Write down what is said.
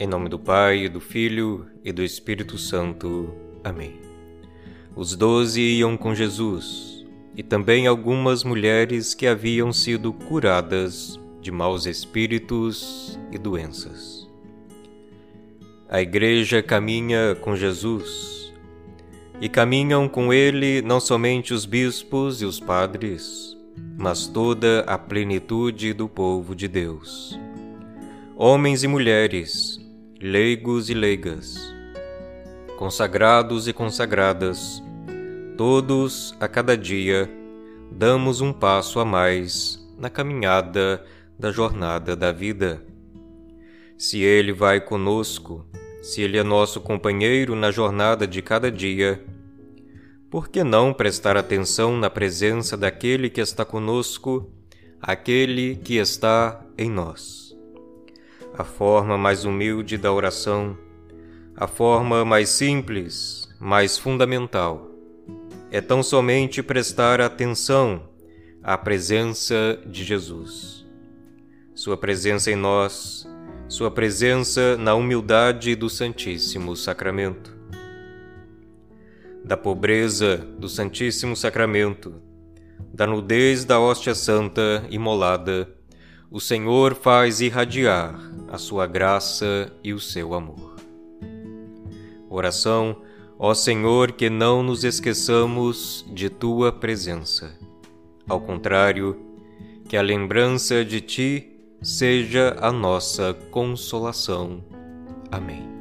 Em nome do Pai, do Filho e do Espírito Santo. Amém. Os doze iam com Jesus, e também algumas mulheres que haviam sido curadas de maus espíritos e doenças. A Igreja caminha com Jesus, e caminham com ele não somente os bispos e os padres, mas toda a plenitude do povo de Deus. Homens e mulheres, leigos e leigas, consagrados e consagradas, todos a cada dia damos um passo a mais na caminhada da jornada da vida. Se Ele vai conosco, se Ele é nosso companheiro na jornada de cada dia, por que não prestar atenção na presença daquele que está conosco, aquele que está em nós? A forma mais humilde da oração, a forma mais simples, mais fundamental, é tão somente prestar atenção à presença de Jesus. Sua presença em nós, Sua presença na humildade do Santíssimo Sacramento da pobreza do Santíssimo Sacramento, da nudez da hóstia santa imolada, o Senhor faz irradiar a sua graça e o seu amor. Oração, ó Senhor, que não nos esqueçamos de tua presença. Ao contrário, que a lembrança de ti seja a nossa consolação. Amém.